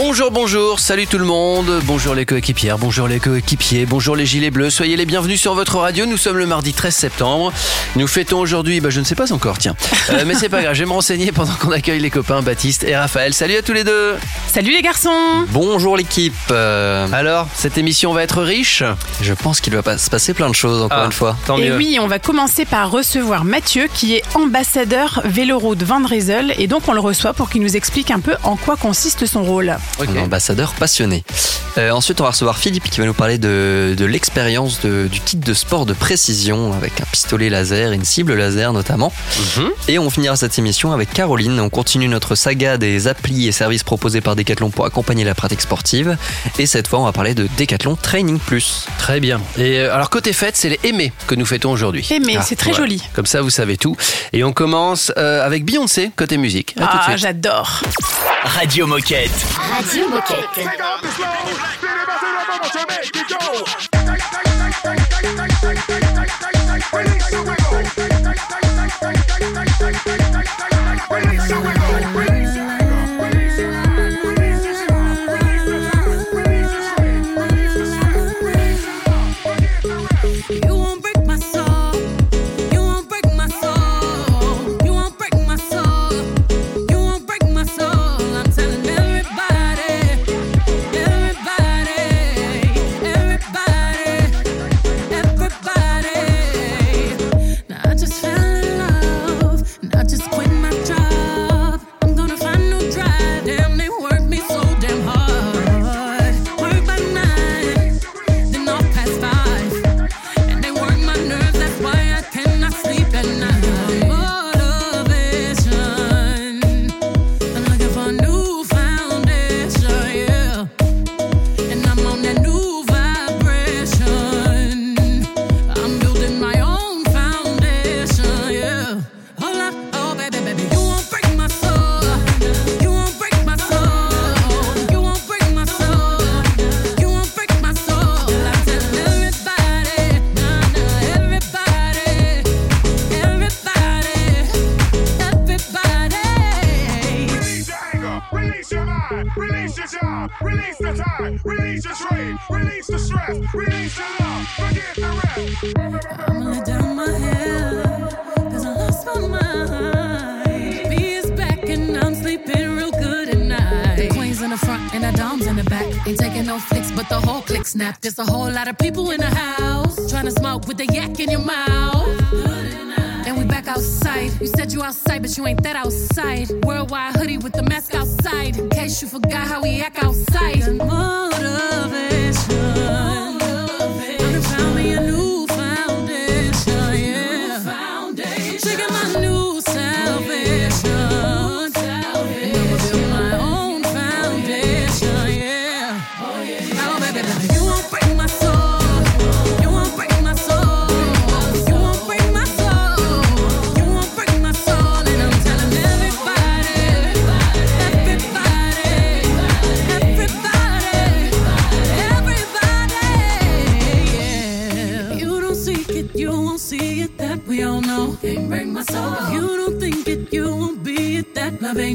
Bonjour, bonjour, salut tout le monde, bonjour les coéquipières, bonjour les coéquipiers, bonjour les gilets bleus, soyez les bienvenus sur votre radio, nous sommes le mardi 13 septembre, nous fêtons aujourd'hui, bah, je ne sais pas encore, tiens, Euh, mais c'est pas grave, je vais me renseigner pendant qu'on accueille les copains Baptiste et Raphaël, salut à tous les deux. Salut les garçons. Bonjour l'équipe. Euh, Alors, cette émission va être riche? Je pense qu'il va pas se passer plein de choses encore Ah, une fois. Tant Et mieux. oui, on va commencer par recevoir Mathieu qui est ambassadeur Véloroute Van Drezel et donc on le reçoit pour qu'il nous explique un peu en quoi consiste son rôle. Un ambassadeur passionné. Euh, ensuite, on va recevoir Philippe qui va nous parler de, de l'expérience du kit de sport de précision avec un pistolet laser, une cible laser notamment. Mhm. Et on finira cette émission avec Caroline. On continue notre saga des applis et services proposés par Decathlon pour accompagner la pratique sportive. Et cette fois, on va parler de Decathlon Training Plus. Très bien. Et euh, alors, côté fête, c'est les aimés que nous fêtons aujourd'hui. Mais Ah, c'est très Voilà. joli. Comme ça, vous savez tout. Et on commence euh, avec Beyoncé, côté musique. À tout de Ah, j'adore. Radio Moquette. Radio Moquette.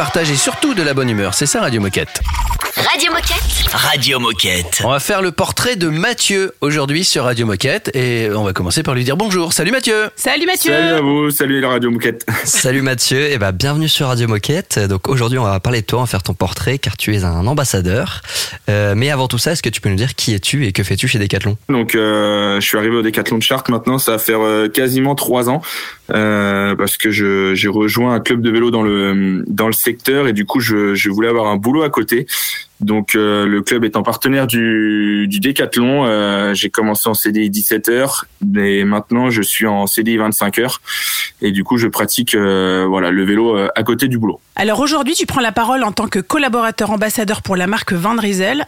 Partage et surtout de la bonne humeur. C'est ça Radio Moquette. Radio Moquette. Radio Moquette. On va faire le portrait de Mathieu aujourd'hui sur Radio Moquette et on va commencer par lui dire bonjour. Salut Mathieu Salut Mathieu Salut à vous, salut la radio Mouquette. Salut Mathieu, et bah bienvenue sur Radio Moquette. Donc aujourd'hui on va parler de toi, on va faire ton portrait car tu es un ambassadeur. Euh, mais avant tout ça, est-ce que tu peux nous dire qui es-tu et que fais-tu chez Decathlon? Donc euh, je suis arrivé au Décathlon de Chartres maintenant, ça va faire euh, quasiment trois ans euh, parce que je j'ai rejoint un club de vélo dans le dans le secteur et du coup je, je voulais avoir un boulot à côté. Donc euh, le club étant partenaire du, du Décathlon, euh, j'ai commencé en CDI 17 heures, mais maintenant je suis en CDI 25 heures et du coup je pratique euh, voilà le vélo à côté du boulot. Alors aujourd'hui, tu prends la parole en tant que collaborateur ambassadeur pour la marque Van.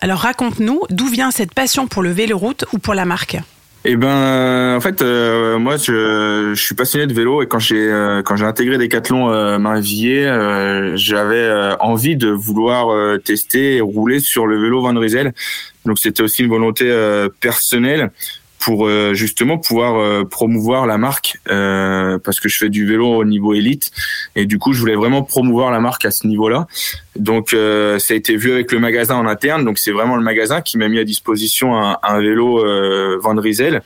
Alors raconte-nous d'où vient cette passion pour le véloroute ou pour la marque Eh ben, euh, en fait, euh, moi, je, je suis passionné de vélo et quand j'ai euh, quand j'ai intégré Decathlon euh, Mainvilliers, euh, j'avais euh, envie de vouloir euh, tester et rouler sur le vélo Van Riesel. Donc, c'était aussi une volonté personnelle pour euh, justement pouvoir euh, promouvoir la marque euh, parce que je fais du vélo au niveau élite et du coup, je voulais vraiment promouvoir la marque à ce niveau-là. Donc, ça a été vu avec le magasin en interne. Donc, c'est vraiment le magasin qui m'a mis à disposition un, un vélo Van Riesel.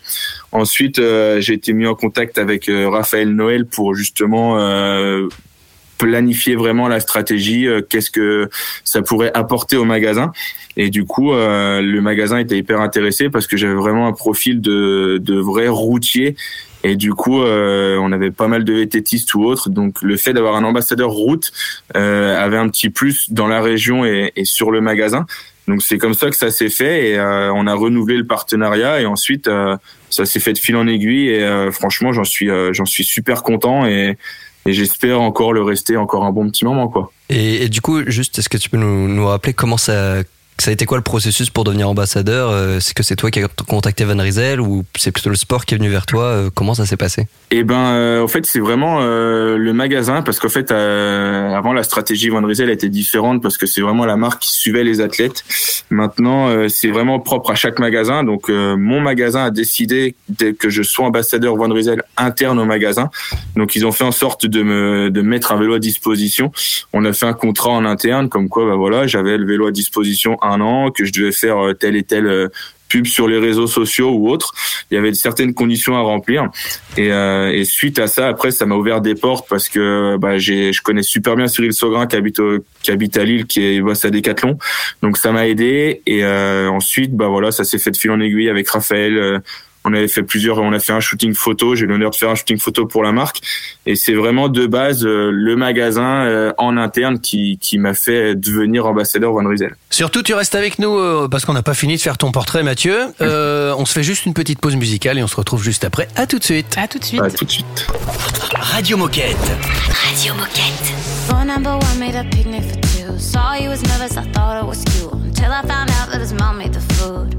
Ensuite, j'ai été mis en contact avec Raphaël Noël pour justement planifier vraiment la stratégie, euh, qu'est-ce que ça pourrait apporter au magasin. Et du coup, euh, le magasin était hyper intéressé parce que j'avais vraiment un profil de, de vrai routier. Et du coup, euh, on avait pas mal de vététistes ou autres. Donc, le fait d'avoir un ambassadeur route euh, avait un petit plus dans la région et, et sur le magasin. Donc, c'est comme ça que ça s'est fait. Et euh, on a renouvelé le partenariat. Et ensuite, euh, ça s'est fait de fil en aiguille. Et franchement, j'en suis, j'en suis super content. Et, et j'espère encore le rester encore un bon petit moment, quoi. et, du coup, juste, est-ce que tu peux nous, nous rappeler comment ça, ça a été quoi le processus pour devenir ambassadeur Euh, C'est que c'est toi qui as contacté Van Riesel ou c'est plutôt le sport qui est venu vers toi Euh, Comment ça s'est passé? Eh ben, euh, en fait, c'est vraiment euh, le magasin parce qu'en fait, euh, avant la stratégie Van Riesel était différente parce que c'est vraiment la marque qui suivait les athlètes. Maintenant, euh, c'est vraiment propre à chaque magasin. Donc, euh, mon magasin a décidé que je sois ambassadeur Van Riesel interne au magasin. Donc, ils ont fait en sorte de me de mettre un vélo à disposition. On a fait un contrat en interne, comme quoi, bah voilà, j'avais le vélo à disposition un an, que je devais faire euh, telle et telle euh, pub sur les réseaux sociaux ou autres. Il y avait certaines conditions à remplir. Et, euh, et suite à ça, après, ça m'a ouvert des portes parce que bah, j'ai, je connais super bien Cyril Saugrin qui habite, qui habite à Lille, qui est boss à Decathlon. Donc ça m'a aidé. Et euh, ensuite, bah voilà, ça s'est fait de fil en aiguille avec Raphaël. On avait fait plusieurs, on a fait un shooting photo. J'ai eu l'honneur de faire un shooting photo pour la marque. Et c'est vraiment de base euh, le magasin euh, en interne qui, qui m'a fait devenir ambassadeur Van Riesel. Surtout, tu restes avec nous euh, parce qu'on n'a pas fini de faire ton portrait, Mathieu. Euh, on se fait juste une petite pause musicale et on se retrouve juste après. À tout de suite. À tout de suite. À tout de suite. Radio Moquette. Radio Moquette. Phone number one made a picnic for two. Saw he was nervous, I thought it was cute. Until I found out that his mom made the food.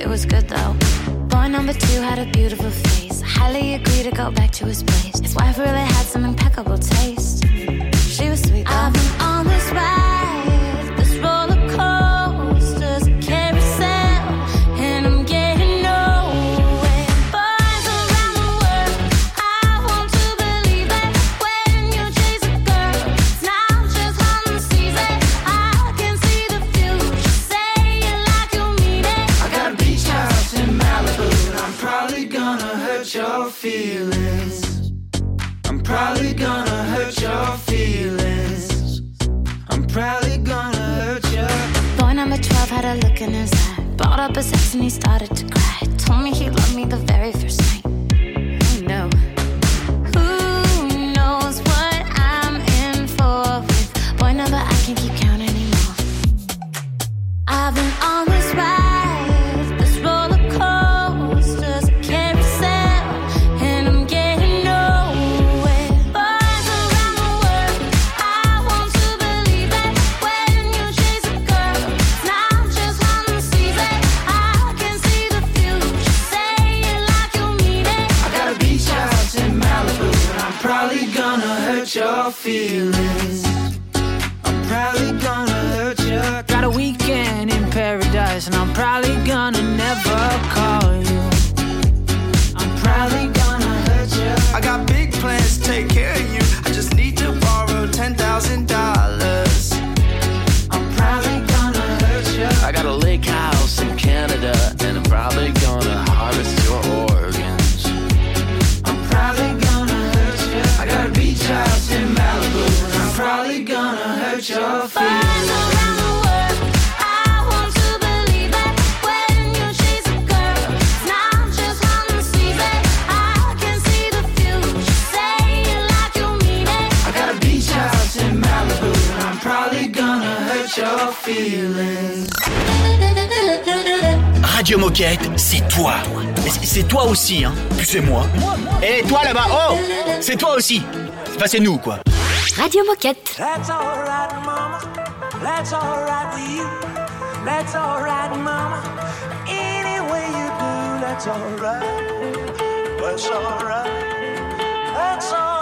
It was good though. Boy number two had a beautiful face. I highly agree to go back to his place. His wife really had some impeccable taste. She was sweet. Though. I've been on this ride, gonna hurt your feelings. I'm probably gonna hurt your feelings. I'm probably gonna hurt your. Boy number 12 had a look in his eye. Brought up his ex and he started to cry. Told me he loved me the very first night. Oh no. Who knows what I'm in for with boy number I can't keep count anymore. I've been on and I'm probably gonna never call Radio Moquette, c'est toi. Mais c'est- C'est toi aussi, hein. Puis c'est moi. Et toi là-bas, oh C'est toi aussi. Enfin, c'est nous, quoi. Radio Moquette. That's alright, mama. That's alright with you. That's alright, mama. Any way you do, that's alright. That's alright. That's alright,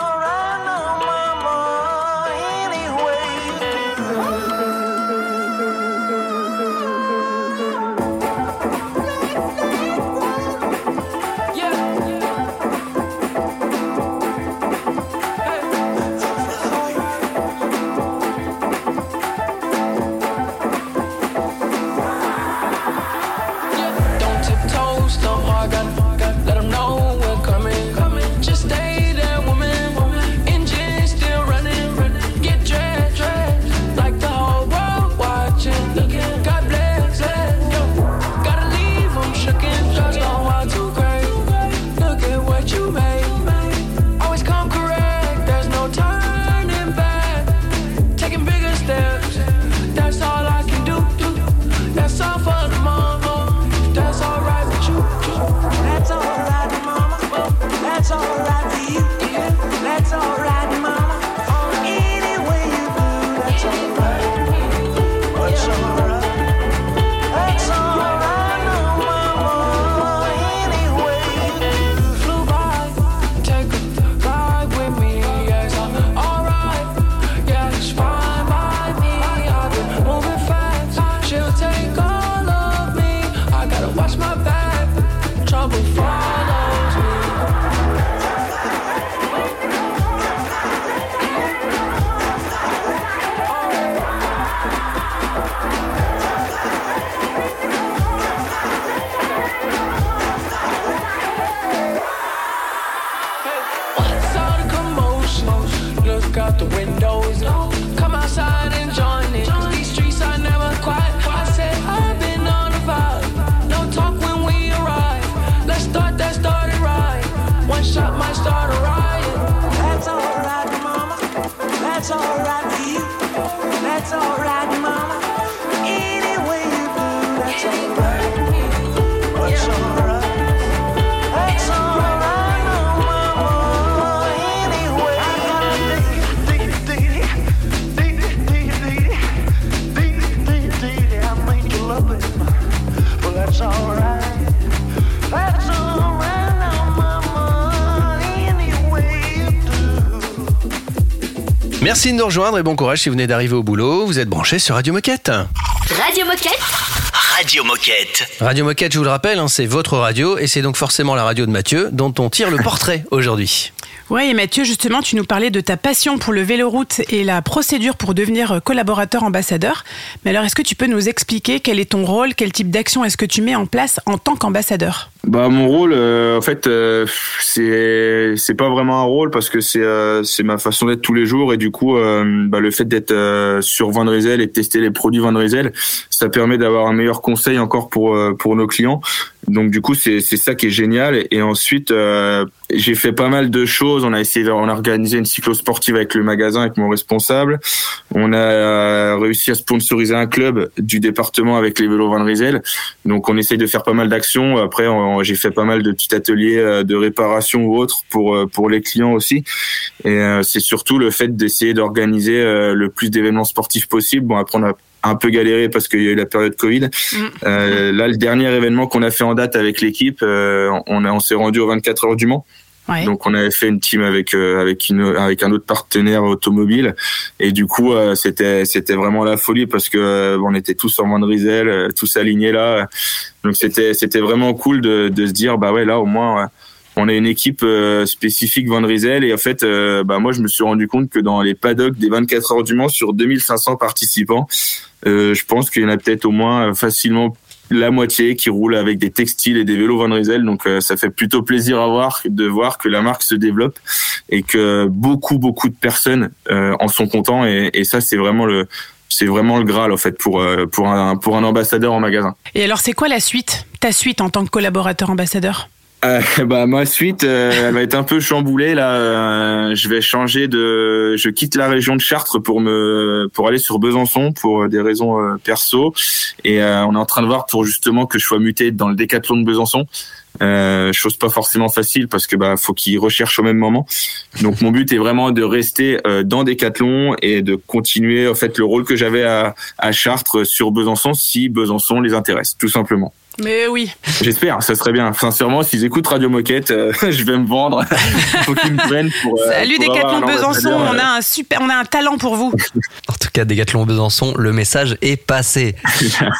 Merci de nous rejoindre et bon courage si vous venez d'arriver au boulot. Vous êtes branchés sur Radio Moquette. Radio Moquette. Radio Moquette. Radio Moquette, je vous le rappelle, hein, c'est votre radio et c'est donc forcément la radio de Mathieu dont on tire le portrait aujourd'hui. Ouais, et Mathieu, justement, tu nous parlais de ta passion pour le véloroute et la procédure pour devenir collaborateur ambassadeur. Mais alors, est-ce que tu peux nous expliquer quel est ton rôle, quel type d'action est-ce que tu mets en place en tant qu'ambassadeur? Bah mon rôle, euh, en fait, euh, c'est c'est pas vraiment un rôle parce que c'est euh, c'est ma façon d'être tous les jours et du coup, euh, bah, le fait d'être euh, sur Van et de tester les produits Van ça permet d'avoir un meilleur conseil encore pour euh, pour nos clients. Donc du coup, c'est c'est ça qui est génial. Et ensuite, j'ai fait pas mal de choses. On a essayé, on a organisé une cyclo sportive avec le magasin, avec mon responsable. On a réussi à sponsoriser un club du département avec les vélos Van. Donc on essaye de faire pas mal d'actions. Après, j'ai fait pas mal de petits ateliers euh, de réparation ou autres pour euh, pour les clients aussi. Et euh, c'est surtout le fait d'essayer d'organiser le plus d'événements sportifs possible. Bon après on a un peu galéré parce qu'il y a eu la période Covid. Euh, là, le dernier événement qu'on a fait en date avec l'équipe, euh, on, a- on s'est rendu aux 24 heures du Mans. Donc on avait fait une team avec euh, avec une avec un autre partenaire automobile. Et du coup euh, c'était c'était vraiment la folie parce que euh, on était tous en Rysel, euh, tous alignés là. Donc c'était c'était vraiment cool de de se dire bah ouais là au moins euh, on a une équipe euh, spécifique Van et en fait bah moi je me suis rendu compte que dans les paddocks des 24 heures du Mans sur 2500 participants, je pense qu'il y en a peut-être au moins facilement la moitié qui roule avec des textiles et des vélos Van Rysel. Donc euh, ça fait plutôt plaisir à voir de voir que la marque se développe et que beaucoup beaucoup de personnes euh, en sont contents et, et ça c'est vraiment le c'est vraiment le graal en fait pour euh, pour un pour un ambassadeur en magasin. Et alors, c'est quoi la suite Ta suite en tant que collaborateur ambassadeur Euh, bah ma suite, euh, elle va être un peu chamboulée là. Euh, je vais changer de, je quitte la région de Chartres pour me, pour aller sur Besançon pour des raisons euh, perso. Et euh, on est en train de voir pour justement que je sois muté dans le décathlon de Besançon. Euh, chose pas forcément facile parce que bah faut qu'ils recherchent au même moment. Donc mon but est vraiment de rester euh, dans Décathlon et de continuer en fait le rôle que j'avais à, à Chartres sur Besançon si Besançon les intéresse tout simplement. Mais oui. J'espère, ça serait bien. Sincèrement, s'ils écoutent Radio Moquette, euh, je vais me vendre. Faut qu'ils me prennent pour. euh, Salut pour Décathlon Besançon, on euh, a un super, on a un talent pour vous. En tout cas, Décathlon Besançon, le message est passé.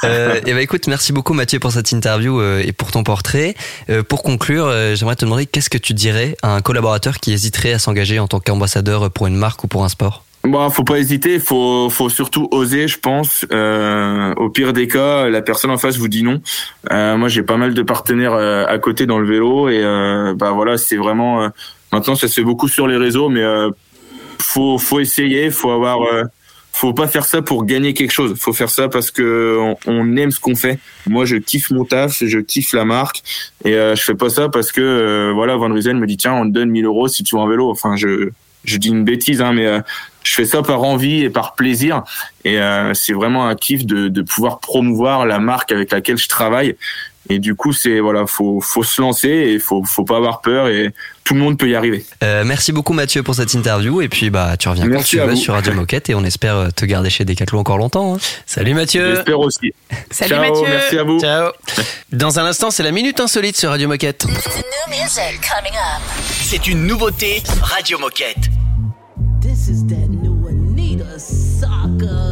Euh, et bah écoute, merci beaucoup Mathieu pour cette interview euh, et pour ton portrait. Euh, pour conclure, euh, j'aimerais te demander qu'est-ce que tu dirais à un collaborateur qui hésiterait à s'engager en tant qu'ambassadeur pour une marque ou pour un sport? Bon, faut pas hésiter, faut faut surtout oser, je pense. Euh, au pire des cas, la personne en face vous dit non. Euh, moi, j'ai pas mal de partenaires euh, à côté dans le vélo et euh, bah voilà, c'est vraiment. euh, maintenant, ça se fait beaucoup sur les réseaux, mais euh, faut faut essayer, faut avoir. faut pas faire ça pour gagner quelque chose. Faut faire ça parce que on, aime ce qu'on fait. Moi, je kiffe mon taf, je kiffe la marque, et je fais pas ça parce que voilà, Van Rysel me dit tiens, on te donne 1000 euros si tu vas en vélo. Enfin, je je dis une bêtise, hein, mais euh, je fais ça par envie et par plaisir. Et euh, c'est vraiment un kiff de, de pouvoir promouvoir la marque avec laquelle je travaille. Et du coup, c'est voilà, faut faut se lancer et faut faut pas avoir peur et tout le monde peut y arriver. Euh, Merci beaucoup Mathieu pour cette interview et puis bah tu reviens Merci quand tu veux sur Radio Moquette et on espère euh, te garder chez Decathlon encore longtemps. hein. Salut Mathieu. J'espère aussi. Salut Ciao, Mathieu. merci à vous. Ciao. Dans un instant, c'est la minute insolite sur Radio Moquette. C'est une nouveauté Radio Moquette. This is that new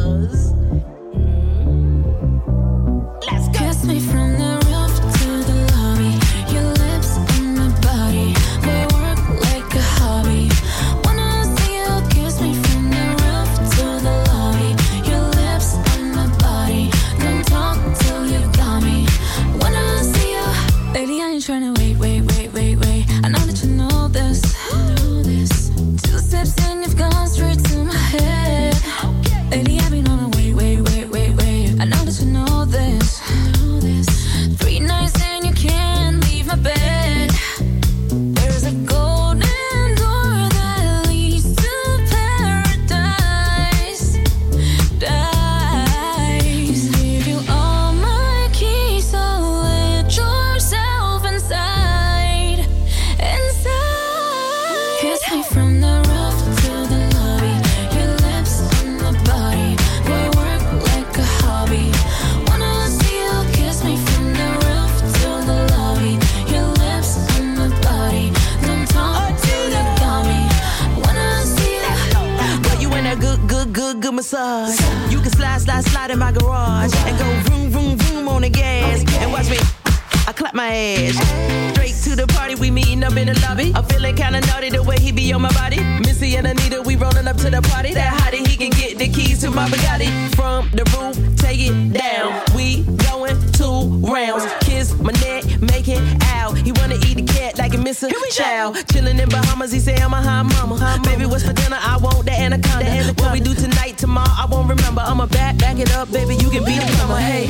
in the lobby. I'm feeling kinda naughty the way he be on my body. Missy and Anita, we rolling up to the party. That hottie, he can get the keys to my Bugatti. From the roof, take it down. We going two rounds. Kiss my neck, make it out. He wanna eat the cat like a Mr. Chow. Chillin' in Bahamas, he say I'm a high mama. high Baby, what's for dinner? I want the anaconda. What we do tonight, tomorrow, I won't remember. I'ma back, back it up, baby. You can be the plumber. Hey.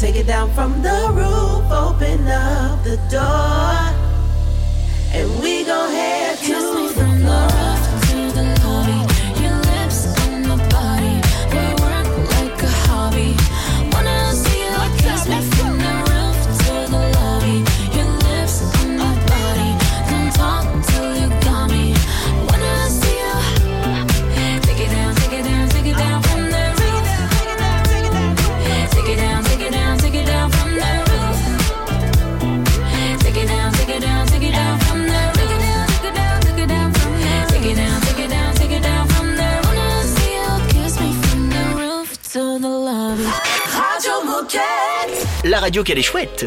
Take it down from the roof, open up the door, and we gon' head Kiss me from the la radio qu'elle est chouette.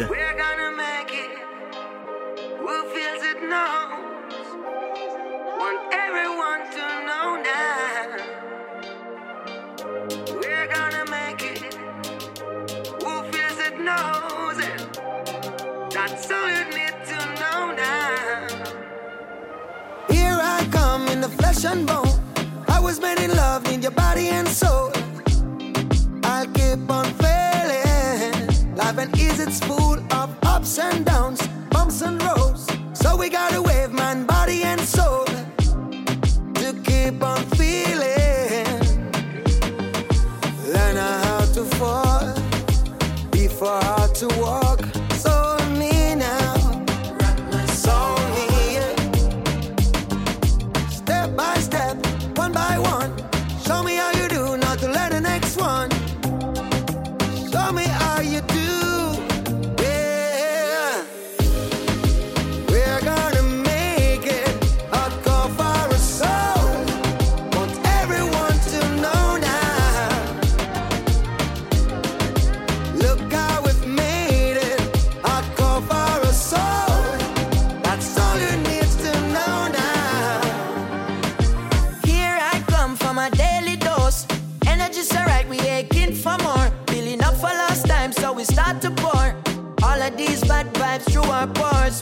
I was made in love, your body and soul. Keep on. And ease, it's full of ups and downs, bumps and roads. So we gotta wave man,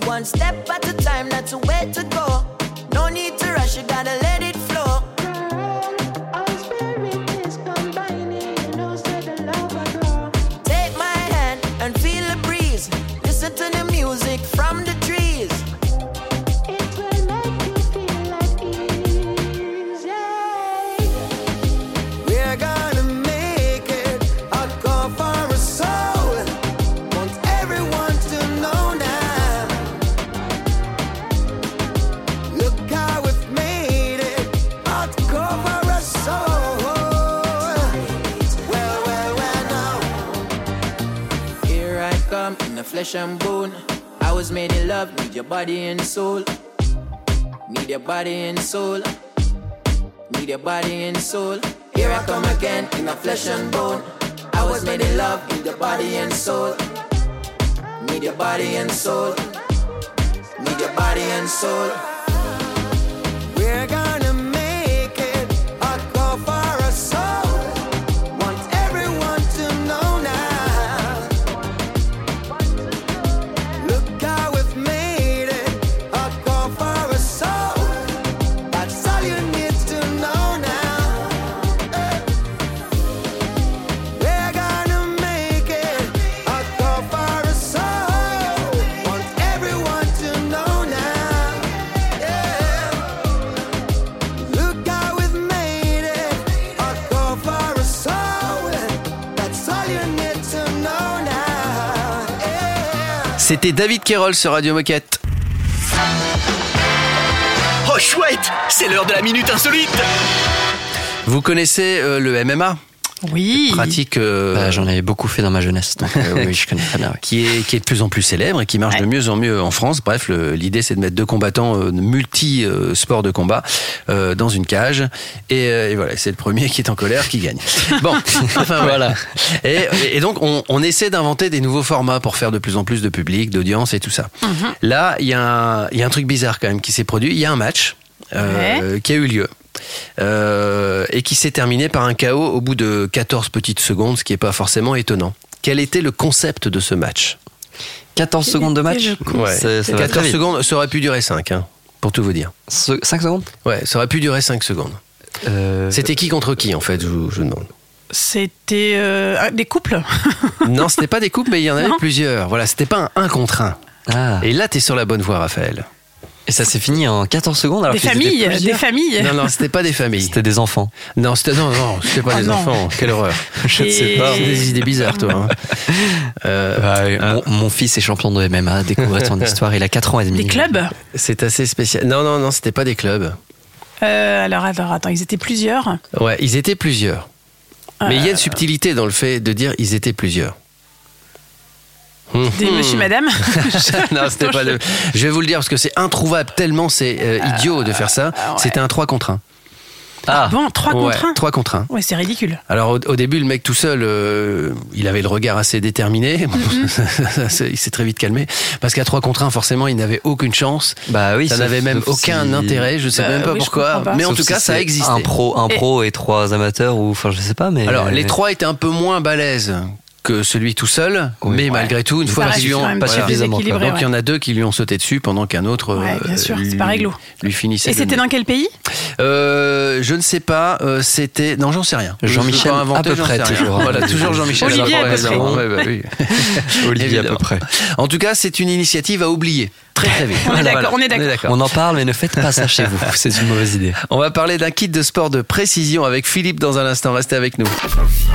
One step at come in the flesh and bone. I was made in love, need your body and soul. Need your body and soul. Need your body and soul. Here I come again in the flesh and bone. I was made in love, need your body and soul. Need your body and soul. Need your body and soul. C'était David Kerol sur Radio Moquette. Oh chouette C'est l'heure de la minute insolite Vous connaissez euh, le MMA Oui. Pratique. euh, Bah, J'en avais beaucoup fait dans ma jeunesse, donc euh, oui, je connais très bien. oui. qui est, qui est de plus en plus célèbre et qui marche de mieux en mieux en France. Bref, l'idée c'est de mettre deux combattants euh, multi-sports de combat euh, dans une cage. Et, euh, et voilà, c'est le premier qui est en colère qui gagne. Bon, enfin voilà. Et, et donc on, on essaie d'inventer des nouveaux formats pour faire de plus en plus de public, d'audience et tout ça. Là, il y, a un- il y a un truc bizarre quand même qui s'est produit. Il y a un match euh, qui a eu lieu. Euh, et qui s'est terminé par un KO au bout de 14 petites secondes, ce qui n'est pas forcément étonnant. Quel était le concept de ce match? 14 secondes de match? Ouais. Ça va très 14 vite. secondes, ça aurait pu durer 5, hein, pour tout vous dire. 5 secondes? Ouais, ça aurait pu durer 5 secondes. Euh, C'était qui contre qui, en fait, je vous, je vous demande? C'était euh, ah, des couples. Non, c'était pas des couples, mais il y en avait Non. plusieurs. Voilà, c'était pas un 1 contre 1. Ah. Et là, t'es sur la bonne voie, Raphaël. Et ça s'est fini en 14 secondes alors Des familles, des familles. Non, non, c'était pas des familles. C'était des enfants. Non, c'était non, non, c'était pas Oh des non. enfants. Quelle horreur. Je ne Et- sais pas. C'est des idées bizarres, toi. hein. Euh, Bah, oui, mon, mon fils est champion de MMA, découvre son histoire, il a 4 ans et demi. Des clubs c'est assez spécial. Non, non, non, c'était pas des clubs. Euh, Alors, alors, attends, ils étaient plusieurs. Ouais, ils étaient plusieurs. Mais il y a une subtilité dans le fait de dire ils étaient plusieurs. Des monsieur, madame. non, c'était pas le. Je vais vous le dire parce que c'est introuvable tellement c'est euh, idiot de faire ça. C'était un 3 contre 1. Ah, Bon, 3 ouais, contre 1. 3 contre 1. Ouais, c'est ridicule. Alors au, au début, le mec tout seul, euh, il avait le regard assez déterminé. Bon, ça, ça, il s'est très vite calmé parce qu'à 3 contre 1, forcément, il n'avait aucune chance. bah oui. ça n'avait même aucun si- intérêt. Je sais Bah même pas oui, pourquoi. pas. Mais en sauf tout si cas, ça existé. Un pro, un Et- pro et trois amateurs ou enfin je sais pas mais. Alors les euh, trois étaient un peu moins balèzes que celui tout seul, mais malgré tout, une Ça fois qu'ils lui ont- très déséquilibré, Donc il y en a deux qui lui ont sauté dessus pendant qu'un autre Ouais, euh, bien sûr, c'est lui, pas réglo. lui finissait. Et c'était dans quel pays? Euh, je ne sais pas. euh, c'était non, j'en sais rien. Jean-Michel, à peu près, toujours. Voilà, toujours Jean-Michel. Olivier, à à peu la près. Ouais, bah. Olivier à Évidemment. peu près. En tout cas, c'est une initiative à oublier très très vite. On est Voilà, d'accord, on est d'accord. On en parle, mais ne faites pas ça chez vous. C'est une mauvaise idée. On va parler d'un kit de sport de précision avec Philippe dans un instant. Restez avec nous.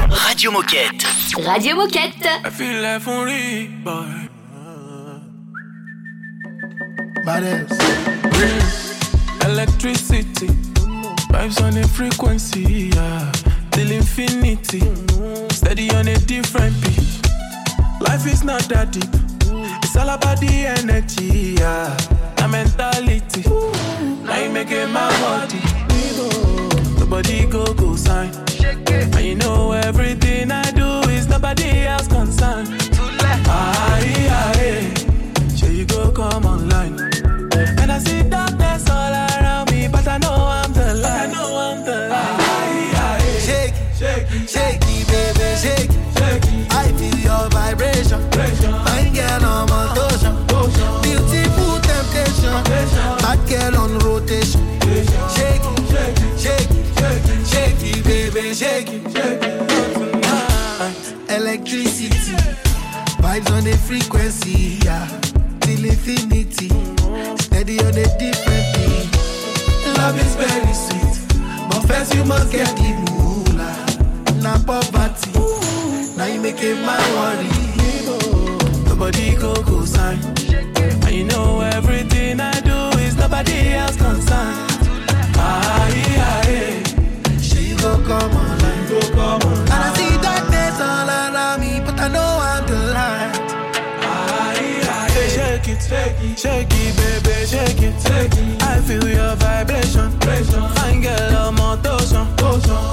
Radio Moquette. Radio Moquette. I feel life on boy. Electricity, vibes on a frequency, yeah. Till infinity, steady on a different beat. Life is not that deep, it's all about the energy, yeah. The mentality, now you making my body. The body go go sign, and you know everything I do is nobody else concerned. Aye, aye, sure you go come online. And I see darkness all around me, but I know I'm the light. I know I'm the light. Shake, shake, shake it, baby, shake, shake. Your vibration. Fine girl on motion, beautiful temptation. Bad girl on rotation. Shake it, shake it, shake it, shake it, baby, shake it. Electricity, vibes on the frequency, yeah. Till infinity, steady on a different beat. Love is very sweet, but first you must get the moolah. Now poverty, it my body go go sign, and you know everything I do is nobody else concerned. Aye, aye, She go come online, I'm. Shake it, shake it, shake it, baby, shake it, shake it. I feel your vibration, fine girl on motion, beautiful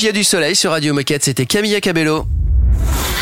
Il y a du soleil sur Radio Moquette. C'était Camilla Cabello.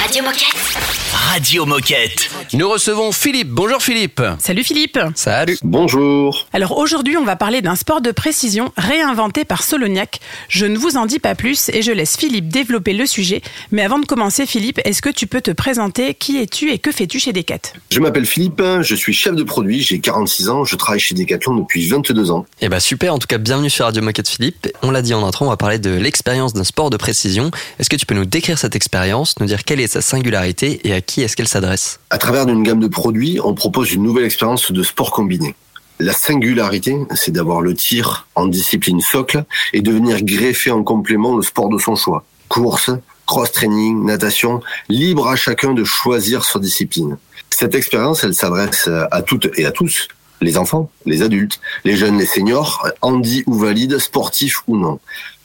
Radio Moquette. Radio Moquette. Nous recevons Philippe. Bonjour Philippe. Salut Philippe. Salut. Bonjour. Alors aujourd'hui, on va parler d'un sport de précision réinventé par Soloniac. Je ne vous en dis pas plus et je laisse Philippe développer le sujet. Mais avant de commencer, Philippe, est-ce que tu peux te présenter? Qui es-tu et que fais-tu chez Decat Je m'appelle Philippe, je suis chef de produit, j'ai 46 ans, je travaille chez Decathlon depuis 22 ans. Eh bah super, en tout cas bienvenue sur Radio Moquette Philippe. On l'a dit en entrant, on va parler de l'expérience d'un sport de précision. Est-ce que tu peux nous décrire cette expérience, nous dire quelle est sa singularité et à qui est-ce qu'elle s'adresse? À travers une gamme de produits, on propose une nouvelle expérience de sport combiné. La singularité, c'est d'avoir le tir en discipline socle et de venir greffer en complément le sport de son choix. Course, cross-training, natation, libre à chacun de choisir sa discipline. Cette expérience, elle s'adresse à toutes et à tous, les enfants, les adultes, les jeunes, les seniors, handi ou valides, sportifs ou non.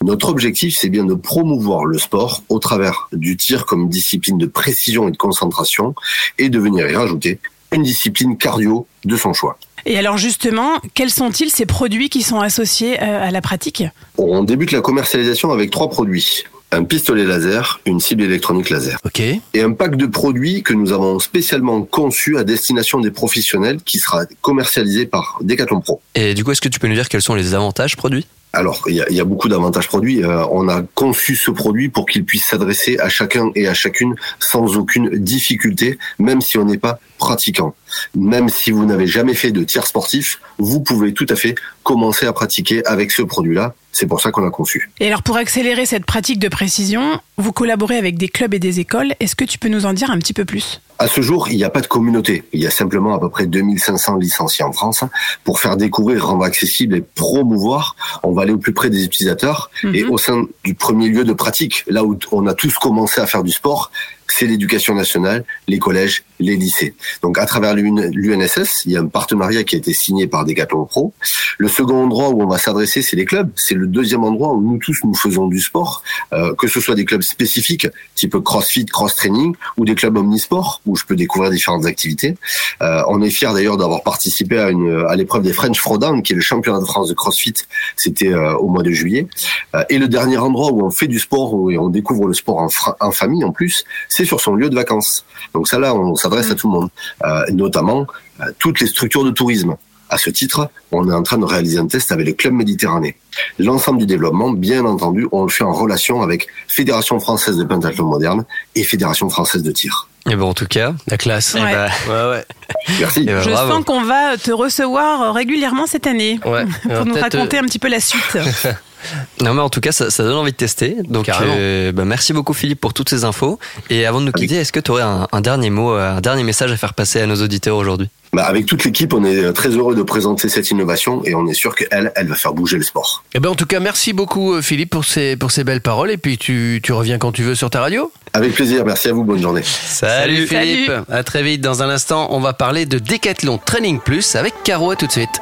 Notre objectif, c'est bien de promouvoir le sport au travers du tir comme discipline de précision et de concentration et de venir y rajouter une discipline cardio de son choix. Et alors justement, quels sont-ils ces produits qui sont associés euh, à la pratique? On débute la commercialisation avec trois produits. Un pistolet laser, une cible électronique laser. Et un pack de produits que nous avons spécialement conçu à destination des professionnels qui sera commercialisé par Decathlon Pro. Et du coup, est-ce que tu peux nous dire quels sont les avantages produits? Alors, il y a, il y a beaucoup d'avantages produits. Euh, on a conçu ce produit pour qu'il puisse s'adresser à chacun et à chacune sans aucune difficulté, même si on n'est pas pratiquant. Même si vous n'avez jamais fait de tir sportif, vous pouvez tout à fait commencer à pratiquer avec ce produit-là. C'est pour ça qu'on l'a conçu. Et alors pour accélérer cette pratique de précision, vous collaborez avec des clubs et des écoles. Est-ce que tu peux nous en dire un petit peu plus? À ce jour, il n'y a pas de communauté. Il y a simplement à peu près 2500 licenciés en France. Pour faire découvrir, rendre accessible et promouvoir, on va aller au plus près des utilisateurs et au sein du premier lieu de pratique, là où on a tous commencé à faire du sport, c'est l'éducation nationale, les collèges, les lycées. Donc à travers l'UNSS, il y a un partenariat qui a été signé par Decathlon Pro. Le second endroit où on va s'adresser, c'est les clubs. C'est le deuxième endroit où nous tous nous faisons du sport, euh, que ce soit des clubs spécifiques, type CrossFit, cross training, ou des clubs omnisport où je peux découvrir différentes activités. Euh, on est fier d'ailleurs d'avoir participé à une à l'épreuve des French Throwdown, qui est le championnat de France de CrossFit. C'était euh, au mois de juillet. Et le dernier endroit où on fait du sport et on découvre le sport en, en famille en plus, c'est sur son lieu de vacances. Donc ça là, on s'adresse à tout le monde, euh, notamment euh, toutes les structures de tourisme. À ce titre, on est en train de réaliser un test avec le Club Méditerranée. L'ensemble du développement, bien entendu, on le fait en relation avec Fédération française de pentathlon moderne et Fédération française de tir. Et bon, en tout cas, la classe. Ouais. ouais, ouais. Merci. Eh ben, Je bravo. sens qu'on va te recevoir régulièrement cette année Ouais. pour Alors, nous raconter euh, un petit peu la suite. Non mais en tout cas ça, ça donne envie de tester. Donc euh, bah, merci beaucoup Philippe pour toutes ces infos. Et avant de nous quitter, est-ce que tu aurais un, un dernier mot, euh, un dernier message à faire passer à nos auditeurs aujourd'hui? Bah, avec toute l'équipe, on est très heureux de présenter cette innovation et on est sûr qu'elle, elle va faire bouger le sport. Eh ben, en tout cas, merci beaucoup euh, Philippe pour ces, pour ces belles paroles. Et puis tu, tu reviens quand tu veux sur ta radio? Avec plaisir, merci à vous, bonne journée. Salut, Philippe. À très vite. Dans un instant, on va parler de Decathlon Training Plus avec Caro. À tout de suite.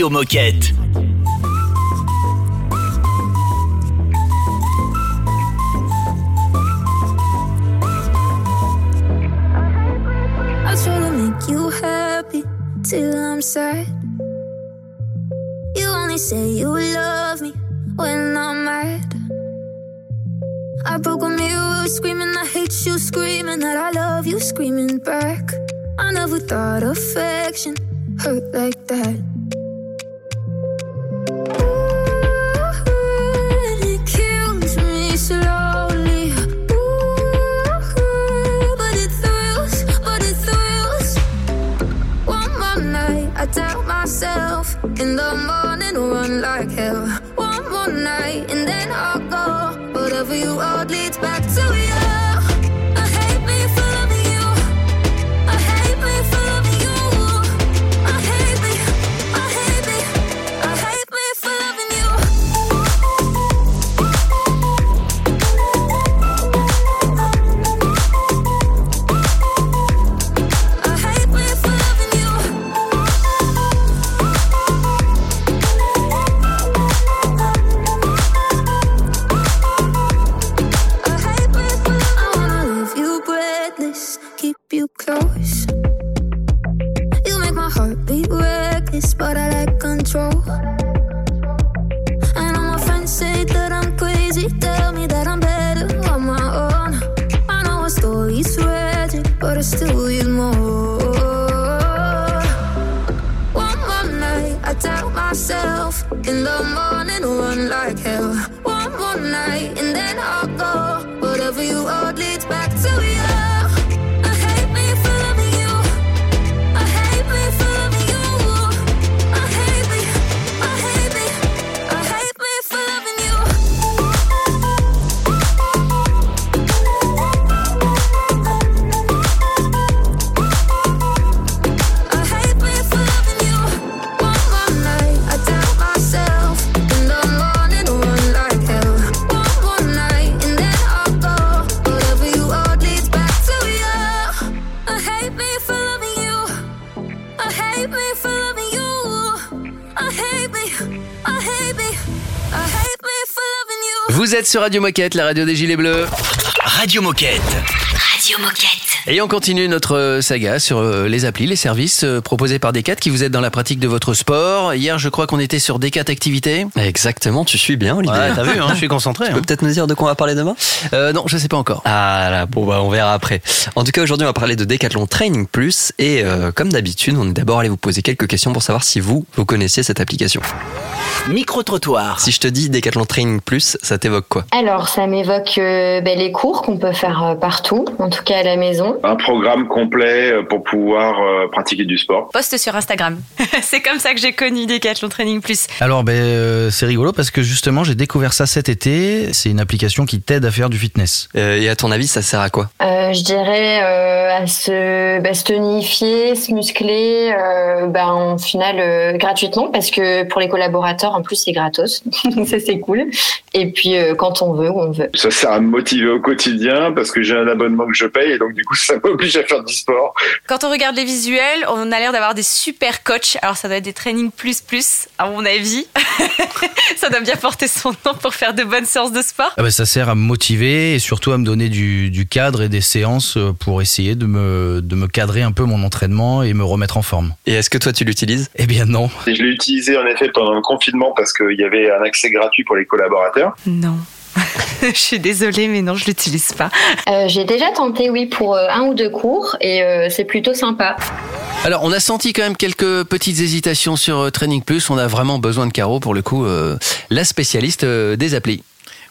Radio Moquette. Sur Radio Moquette, la radio des Gilets Bleus. Radio Moquette. Radio Moquette. Et on continue notre euh, saga sur euh, les applis, les services euh, proposés par Decat qui vous aident dans la pratique de votre sport. Hier, je crois qu'on était sur Decat Activité. Exactement, tu suis bien, Olivier. Ouais, t'as vu, hein, je suis concentré. Tu peux hein. peut-être nous dire de quoi on va parler demain? Euh, non, je sais pas encore. Ah là, bon bah on verra après. En tout cas, aujourd'hui, on va parler de Decathlon Training Plus et euh, comme d'habitude, on est d'abord allé vous poser quelques questions pour savoir si vous, vous connaissiez cette application. Micro-trottoir. Si je te dis Decathlon Training Plus, ça t'évoque quoi? Alors, ça m'évoque euh, ben, les cours qu'on peut faire partout, en tout cas à la maison. Un programme complet euh, pour pouvoir euh, pratiquer du sport. Poste sur Instagram. c'est comme ça que j'ai connu Decathlon Training Plus. Alors ben euh, c'est rigolo parce que justement j'ai découvert ça cet été. C'est une application qui t'aide à faire du fitness. Euh, Et à ton avis, ça sert à quoi? Euh, je dirais euh, à se, bah, se tonifier, se muscler, euh, bah, en final euh, gratuitement parce que pour les collaborateurs en plus c'est gratos, donc ça c'est cool. Et puis euh, quand on veut, on veut. Ça sert à me motiver au quotidien parce que j'ai un abonnement que je paye et donc du coup ça m'oblige à faire du sport. Quand on regarde les visuels, on a l'air d'avoir des super coachs. Alors ça doit être des trainings plus plus, à mon avis. ça doit bien porter son nom pour faire de bonnes séances de sport. Ah bah, ça sert à me motiver et surtout à me donner du, du cadre et des séances euh, pour essayer de me, de me cadrer un peu mon entraînement et me remettre en forme. Et est-ce que toi tu l'utilises? Eh bien non. Et je l'ai utilisé en effet pendant le confinement parce qu'il y avait un accès gratuit pour les collaborateurs. Non. je suis désolée, mais non, je l'utilise pas. Euh, J'ai déjà tenté, oui, pour euh, un ou deux cours et euh, c'est plutôt sympa. Alors, on a senti quand même quelques petites hésitations sur Training Plus. On a vraiment besoin de Caro, pour le coup, euh, la spécialiste euh, des applis.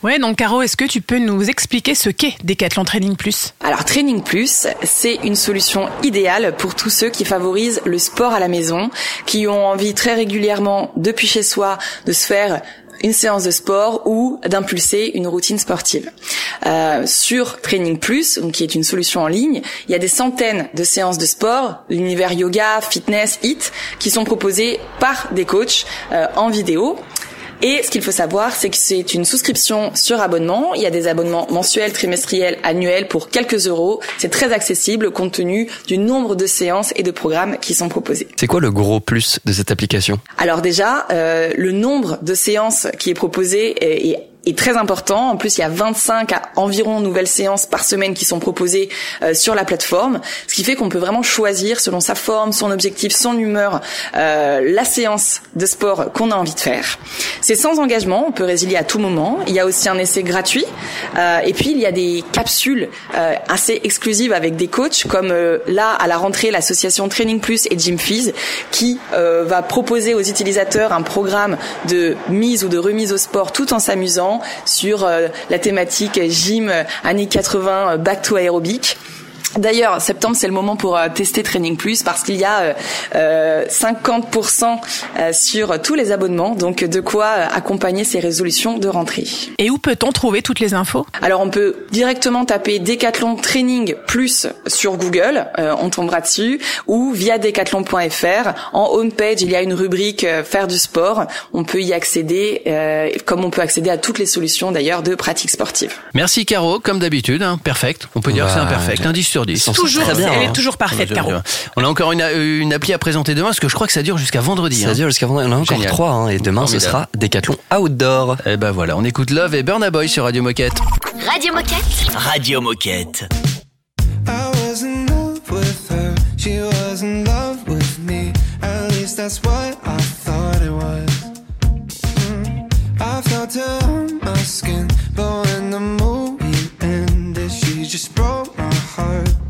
Ouais, donc Caro, est-ce que tu peux nous expliquer ce qu'est Decathlon Training Plus? Alors Training Plus, c'est une solution idéale pour tous ceux qui favorisent le sport à la maison, qui ont envie très régulièrement depuis chez soi de se faire une séance de sport ou d'impulser une routine sportive. Euh, sur Training Plus, qui est une solution en ligne, il y a des centaines de séances de sport, l'univers yoga, fitness, hit, qui sont proposées par des coachs euh, en vidéo. Et ce qu'il faut savoir, c'est que c'est une souscription sur abonnement. Il y a des abonnements mensuels, trimestriels, annuels pour quelques euros. C'est très accessible compte tenu du nombre de séances et de programmes qui sont proposés. C'est quoi le gros plus de cette application? Alors déjà, euh, le nombre de séances qui est proposé est, est est très important. En plus, il y a 25 à environ nouvelles séances par semaine qui sont proposées euh, sur la plateforme, ce qui fait qu'on peut vraiment choisir selon sa forme, son objectif, son humeur, euh, la séance de sport qu'on a envie de faire. C'est sans engagement, on peut résilier à tout moment. Il y a aussi un essai gratuit, euh, et puis il y a des capsules euh, assez exclusives avec des coachs, comme euh, là à la rentrée l'association Training Plus et Gym Fees, qui euh, va proposer aux utilisateurs un programme de mise ou de remise au sport tout en s'amusant sur la thématique euh, années 80 euh, back to aérobic. D'ailleurs, septembre, c'est le moment pour euh, tester Training Plus parce qu'il y a euh, euh, 50% euh, sur tous les abonnements, donc de quoi accompagner ces résolutions de rentrée. Et où peut-on trouver toutes les infos? Alors, on peut directement taper Decathlon Training Plus sur Google, euh, on tombera dessus, ou via decathlon.fr. En homepage, il y a une rubrique euh, Faire du sport. On peut y accéder, euh, comme on peut accéder à toutes les solutions d'ailleurs de pratique sportive. Merci Caro, comme d'habitude, hein, perfect. On peut dire que c'est un Bah, perfect, un 10 sur 10. Toujours, très bien, elle hein. est toujours parfaite, Caro. On a encore une, une appli à présenter demain, parce que je crois que ça dure jusqu'à vendredi. Ça hein. dure jusqu'à vendredi. On en a encore Génial. trois, hein, et demain ce Formidable. sera Décathlon Outdoor. Et ben voilà, on écoute Love et Burna Boy sur Radio Moquette. Radio Moquette. Radio Moquette. I was in love with her. She was in love with me. At least that's what I thought it was. Mm. I felt her on my skin, but when the movie ended, she just broke heart.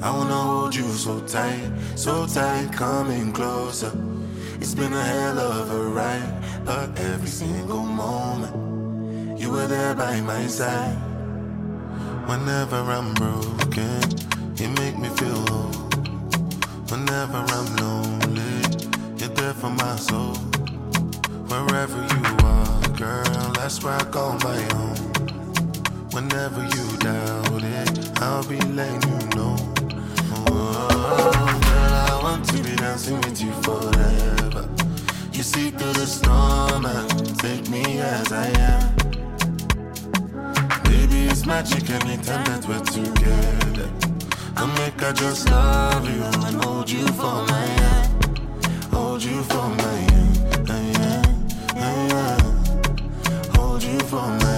I wanna hold you so tight, so tight, coming closer. It's been a hell of a ride, but every single moment you were there by my side. Whenever I'm broken, you make me feel whole. Whenever I'm lonely, you're there for my soul. Wherever you are, girl, that's where I call my own. Whenever you doubt it, I'll be letting you to be dancing with you forever. You see through the storm and take me as I am. Baby, it's magic anytime that we're together. I make I just love you and hold you for my hand. Hold you for my hand. Hold you for my hand.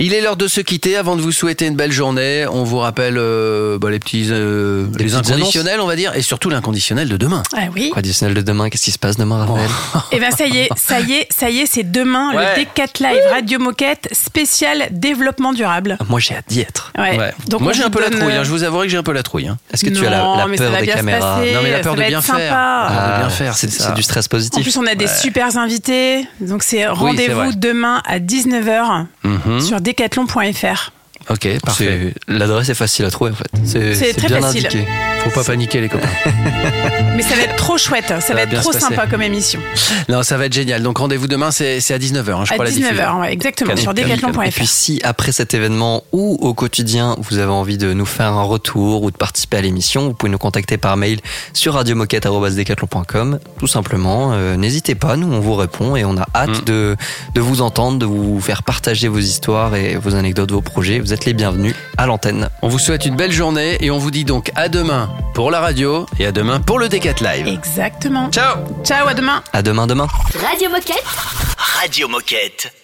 Il est l'heure de se quitter avant de vous souhaiter une belle journée. On vous rappelle euh, bah, les petits euh, les inconditionnels, on va dire, et surtout l'inconditionnel de demain. Ah oui. Traditionnel de demain, qu'est-ce qui se passe demain, Raphaël Eh ben ça y est, ça y est, ça y est, c'est demain Ouais. le Decat Live Radio Moquette spécial développement durable. Moi, j'ai hâte d'y être. Ouais. Donc, Moi j'ai un peu la trouille, hein, euh, je vous avouerai que j'ai un peu la trouille. hein. Est-ce que tu as la, Non, la mais ça peur va des bien se caméras. Non, mais la ça peur de va bien faire. sympa. Ah, de bien Ah, faire, c'est du stress En positif. plus, on a des super invités. Donc, c'est rendez-vous demain à 19h Mhm. sur decathlon.fr. Ok, parfait. L'adresse est facile à trouver en fait. C'est C'est très bien facile. indiqué. Faut pas paniquer les copains. Mais ça va être trop chouette. Ça, va va être trop sympa comme émission. Non, ça va être génial. Donc rendez-vous demain, c'est à 19h, hein, je à crois, la 19h, diffusion. ouais, exactement. Canon, sur canon, Et decathlon.fr. puis si après cet événement ou au quotidien vous avez envie de nous faire un retour ou de participer à l'émission, vous pouvez nous contacter par mail sur radiomoquette.com tout simplement. Euh, N'hésitez pas, nous on vous répond et on a hâte Mm. de, de vous entendre, de vous faire partager vos histoires et vos anecdotes, vos projets. Vous êtes les bienvenus à l'antenne. On vous souhaite une belle journée et on vous dit donc à demain pour la radio et à demain pour le Decat Live. Exactement. Ciao Ciao, à demain. À demain demain. Radio Moquette. Radio Moquette.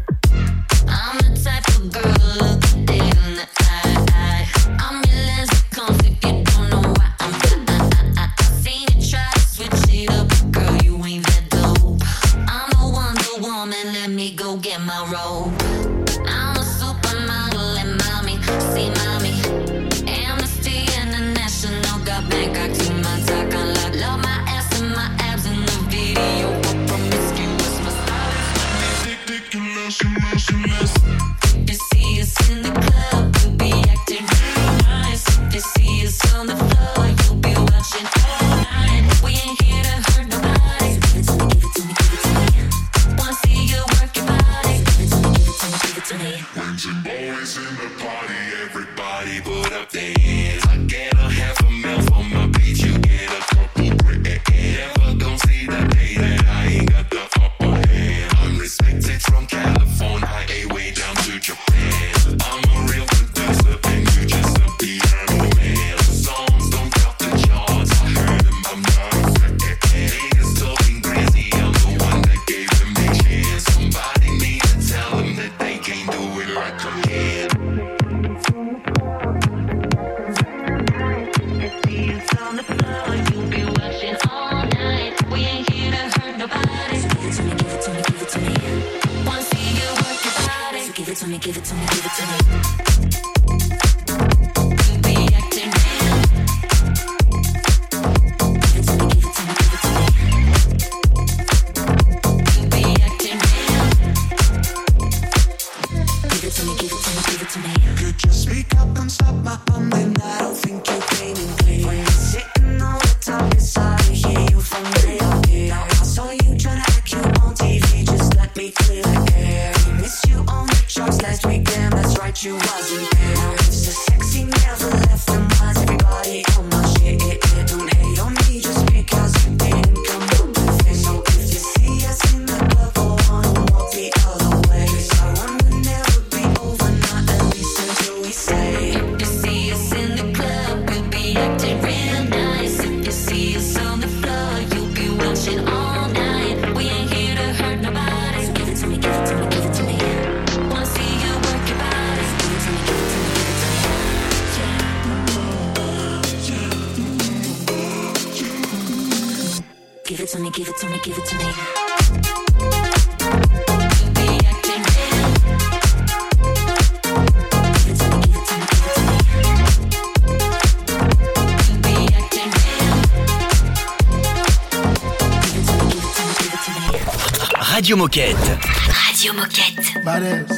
Radio Moquette. Radio Moquette. Badass.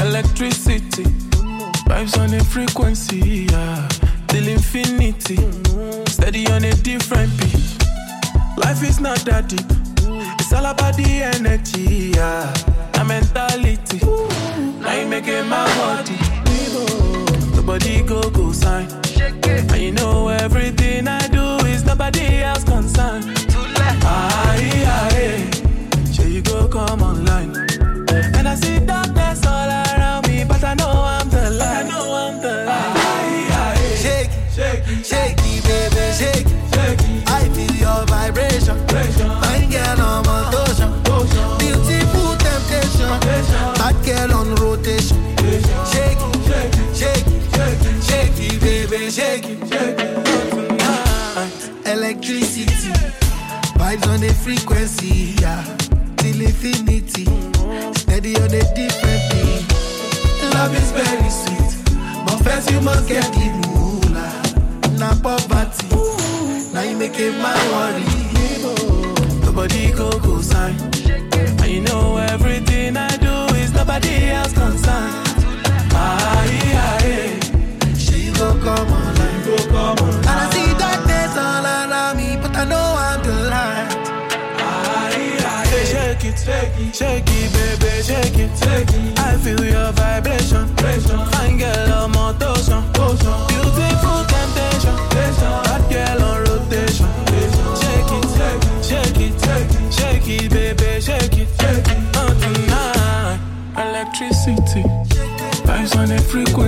Electricity. Vibes on a frequency, yeah. Till infinity. Steady on a different beat. Life is not that deep. It's all about the energy, yeah. Mentality. Now you making my body. Nobody go go sign. And you know everything I do is nobody frequency, yeah, till infinity. Steady on a different beat. Love is very sweet, but first you must get the ruler. Now poverty, now you make it my worry. Nobody go go sign. And you know everything I do is nobody else concerned. Aye, aye, she go come. Shake it, shake it, baby, shake it. Shake it. I feel your vibration. vibration. Fine girl on motion. motion. Beautiful temptation. Hot girl on rotation. rotation. Shake it, shake it, shake it, shake it, baby, shake it. Shake it. Oh, tonight, electricity. Vibes on a frequency.